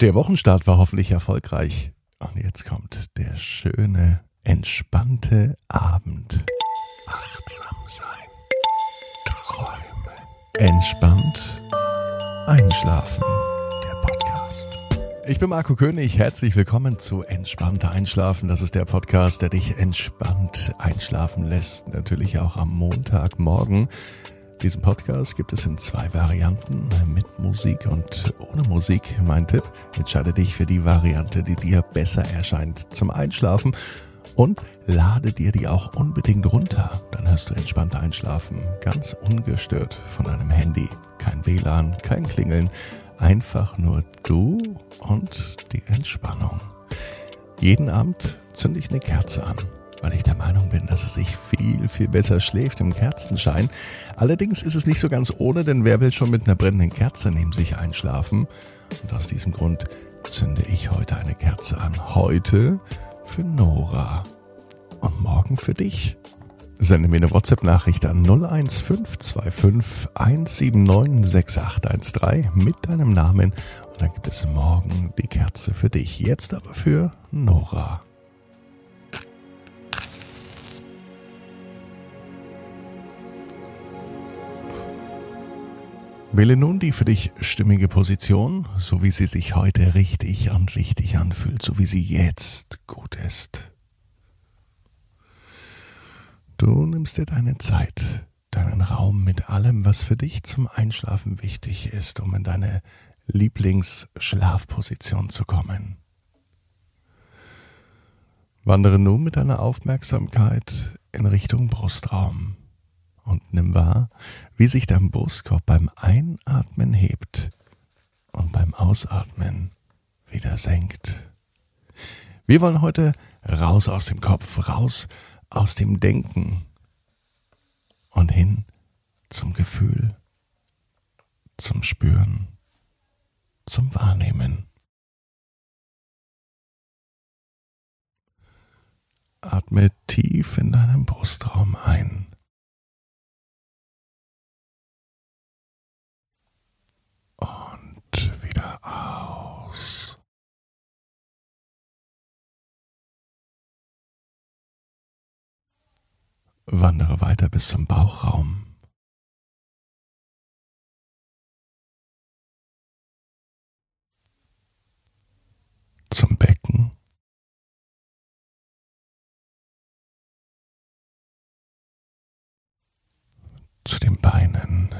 Der Wochenstart war hoffentlich erfolgreich. Und jetzt kommt der schöne, entspannte Abend. Achtsam sein. Träumen. Entspannt einschlafen. Der Podcast. Ich bin Marco König. Herzlich willkommen zu Entspannter Einschlafen. Das ist der Podcast, der dich entspannt einschlafen lässt. Natürlich auch am Montagmorgen. Diesen Podcast gibt es in zwei Varianten, mit Musik und ohne Musik. Mein Tipp, entscheide dich für die Variante, die dir besser erscheint zum Einschlafen und lade dir die auch unbedingt runter. Dann hörst du entspannt einschlafen, ganz ungestört von deinem Handy. Kein WLAN, kein Klingeln, einfach nur du und die Entspannung. Jeden Abend zünde ich eine Kerze an weil ich der Meinung bin, dass es sich viel, viel besser schläft im Kerzenschein. Allerdings ist es nicht so ganz ohne, denn wer will schon mit einer brennenden Kerze neben sich einschlafen? Und aus diesem Grund zünde ich heute eine Kerze an. Heute für Nora und morgen für dich. Sende mir eine WhatsApp-Nachricht an 01525 179 6813 mit deinem Namen und dann gibt es morgen die Kerze für dich. Jetzt aber für Nora. Wähle nun die für dich stimmige Position, so wie sie sich heute richtig und richtig anfühlt, so wie sie jetzt gut ist. Du nimmst dir deine Zeit, deinen Raum mit allem, was für dich zum Einschlafen wichtig ist, um in deine Lieblingsschlafposition zu kommen. Wandere nun mit deiner Aufmerksamkeit in Richtung Brustraum und nimm wahr, wie sich dein Brustkorb beim Einatmen hebt und beim Ausatmen wieder senkt. Wir wollen heute raus aus dem Kopf, raus aus dem Denken und hin zum Gefühl, zum Spüren, zum Wahrnehmen. Atme tief in deinem Brustraum ein. aus. Wandere weiter bis zum Bauchraum. Zum Becken. Zu den Beinen.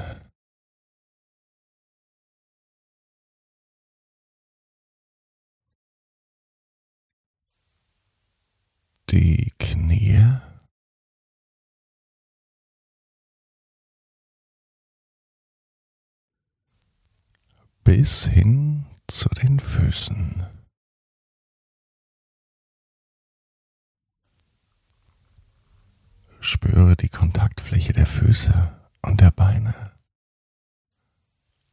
die Knie. Bis hin zu den Füßen. Spüre die Kontaktfläche der Füße und der Beine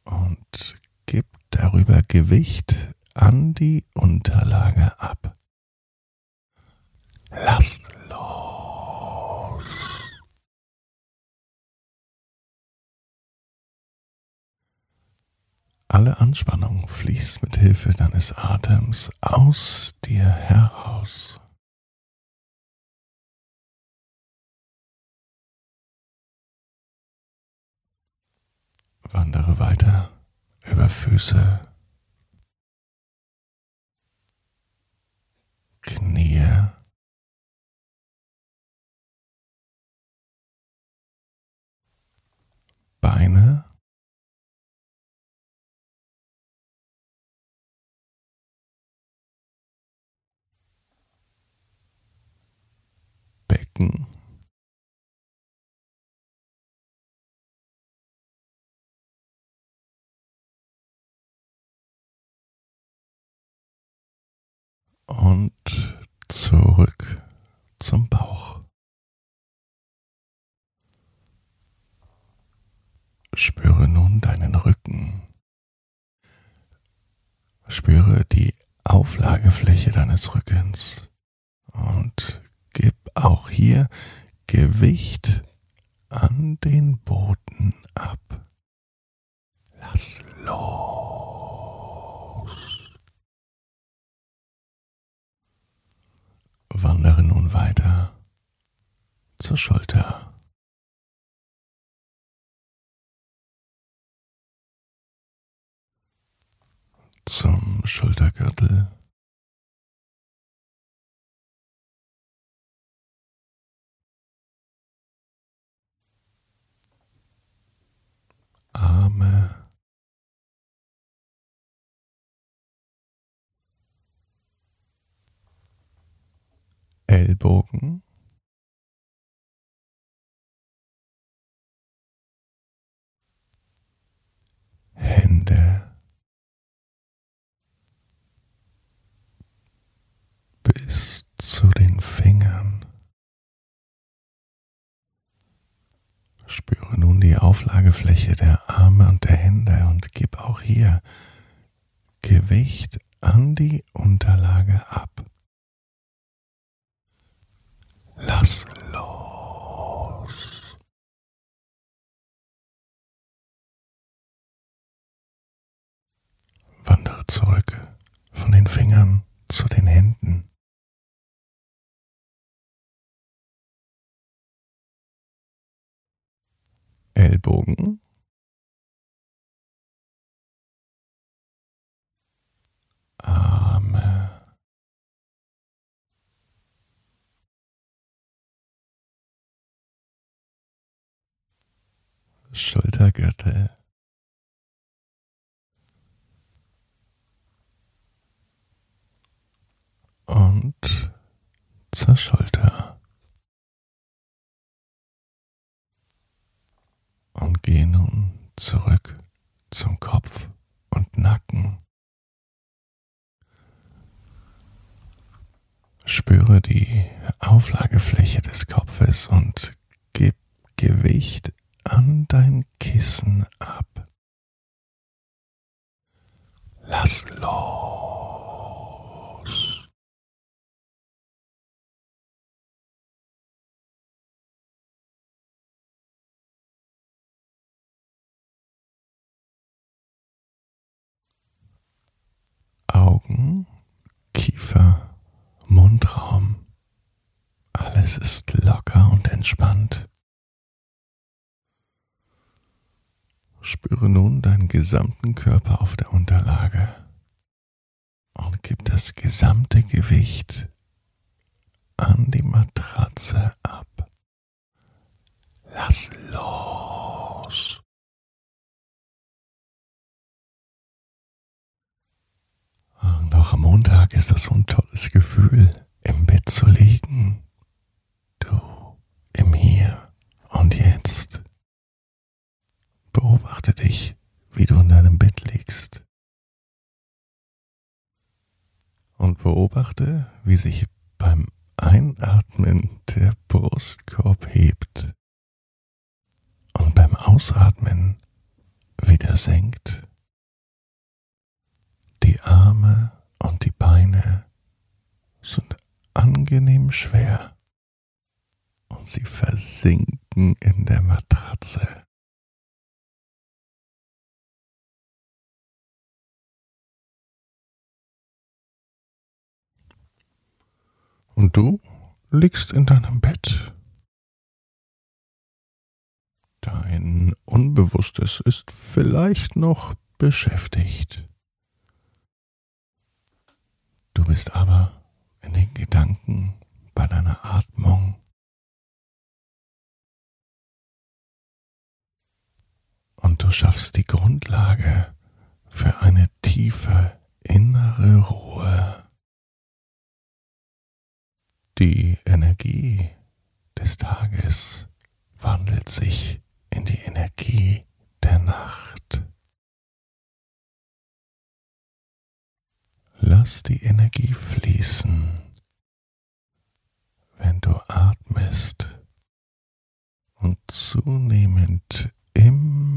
und gib darüber Gewicht an die Unterlage ab. Lass Alle Anspannung fließt mit Hilfe deines Atems aus dir heraus. Wandere weiter über Füße, Knie, Beine, und zurück zum Bauch. Spüre nun deinen Rücken. Spüre die Auflagefläche deines Rückens und gib auch hier Gewicht an den Boden ab. Lass los. Zur Schulter. Zum Schultergürtel. Arme. Ellbogen. Hände. Bis zu den Fingern. Spüre nun die Auflagefläche der Arme und der Hände und gib auch hier Gewicht an die Unterlage ab. Lass los. Zurück von den Fingern zu den Händen. Ellbogen. Arme. Schultergürtel. Und zur Schulter. Und gehe nun zurück zum Kopf und Nacken. Spüre die Auflagefläche des Kopfes und gib Gewicht an dein Kissen ab. Lass los. Augen, Kiefer, Mundraum. Alles ist locker entspannt. Spüre nun deinen gesamten Körper auf der Unterlage und gib das gesamte Gewicht an die Matratze ab. Lass los. Und auch am Montag ist das so ein tolles Gefühl, im Bett zu liegen. Im Hier und Jetzt. Beobachte dich, wie du in deinem Bett liegst. Und beobachte, wie sich beim Einatmen der Brustkorb hebt und beim Ausatmen wieder senkt. Die Arme und die Beine sind angenehm schwer sie versinken in der Matratze. Und du liegst in deinem Bett. Dein Unbewusstes ist vielleicht noch beschäftigt. Du bist aber in den Gedanken bei deiner Atmung. Du schaffst die Grundlage für eine tiefe innere Ruhe. Die Energie des Tages wandelt sich in die Energie der Nacht. Lass die Energie fließen, wenn du atmest und zunehmend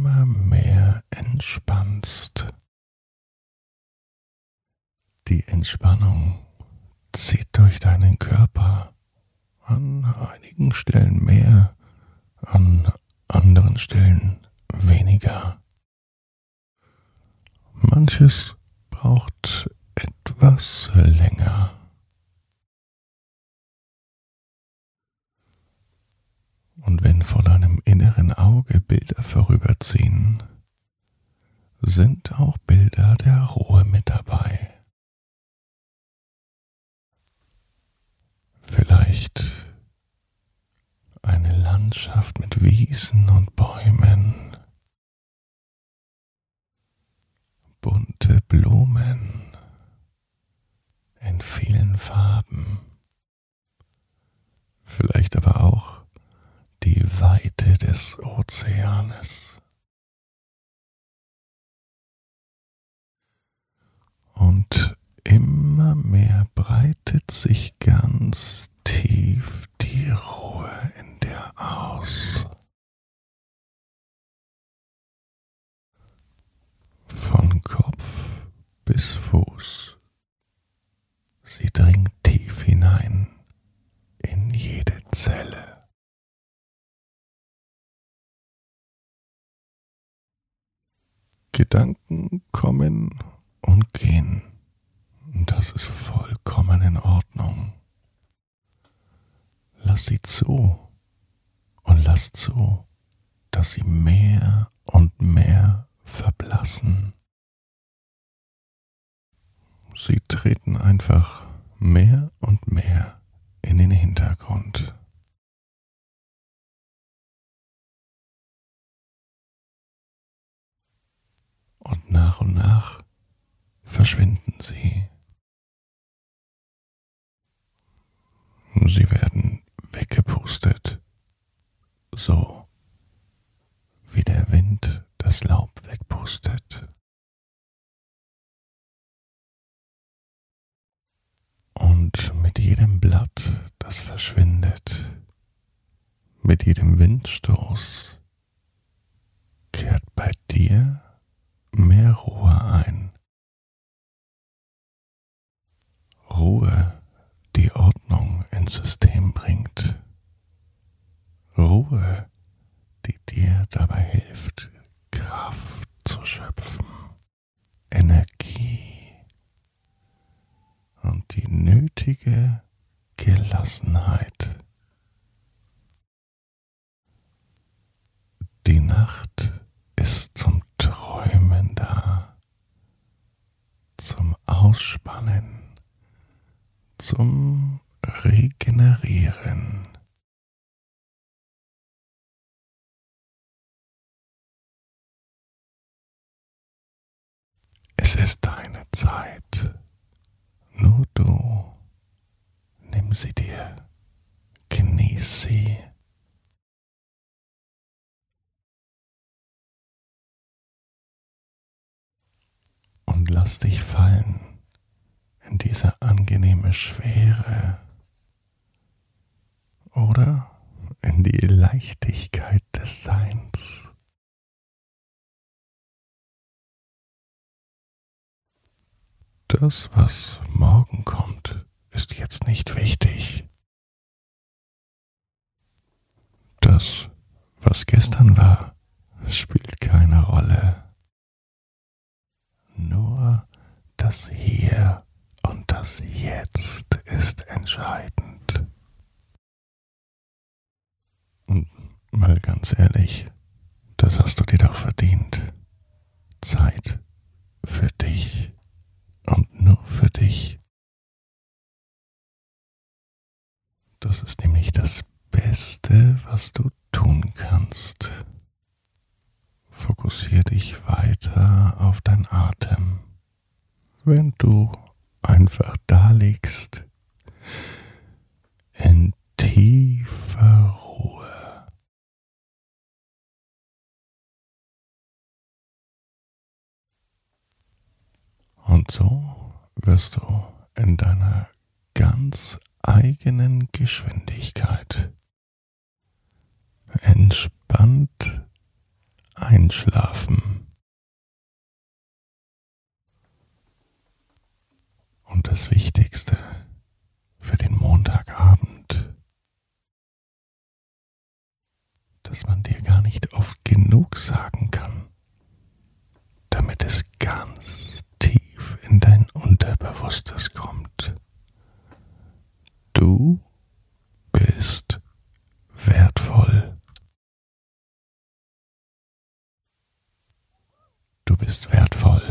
immer mehr entspannst. Die Entspannung zieht durch deinen Körper. An einigen Stellen mehr, an anderen Stellen weniger. Manches braucht etwas länger. Vor deinem inneren Auge Bilder vorüberziehen, sind auch Bilder der Ruhe mit dabei. Vielleicht eine Landschaft mit Wiesen und Bäumen, bunte Blumen in vielen Farben, vielleicht aber auch die Weite des Ozeanes. Und immer mehr breitet sich ganz tief die Ruhe in dir aus. Von Kopf bis Fuß. Sie dringt tief hinein in jede Zelle. Gedanken kommen und gehen. Das ist vollkommen in Ordnung. Lass sie zu und lass zu, dass sie mehr und mehr verblassen. Sie treten einfach mehr und mehr in den Hintergrund. Und nach und nach verschwinden sie. Sie werden weggepustet, so wie der Wind das Laub wegpustet. Und mit jedem Blatt, das verschwindet, mit jedem Windstoß, kehrt bei dir Ruhe ein. Ruhe, die Ordnung ins System bringt. Ruhe, die dir dabei hilft, Kraft zu schöpfen, Energie und die nötige Gelassenheit. Die Nacht ist zum Träumen da, zum Ausspannen, zum Regenerieren. Es ist deine Zeit. Nur du. Nimm sie dir. Genieß sie. Und lass dich fallen in diese angenehme Schwere oder in die Leichtigkeit des Seins. Das, was morgen kommt, ist jetzt nicht wichtig. Das, was gestern war, spielt keine Rolle. Nur das Hier das Jetzt ist entscheidend. Und mal ganz ehrlich, das hast du dir doch verdient. Zeit für dich und nur für dich. Das ist nämlich das Beste, was du tun kannst. Fokussier dich weiter auf dein Atem. Wenn du einfach da liegst, in tiefer Ruhe. Und so wirst du in deiner ganz eigenen Geschwindigkeit entspannt einschlafen. und das Wichtigste für den Montagabend, dass man dir gar nicht oft genug sagen kann, damit es ganz tief in dein Unterbewusstes kommt. Du bist wertvoll. Du bist wertvoll.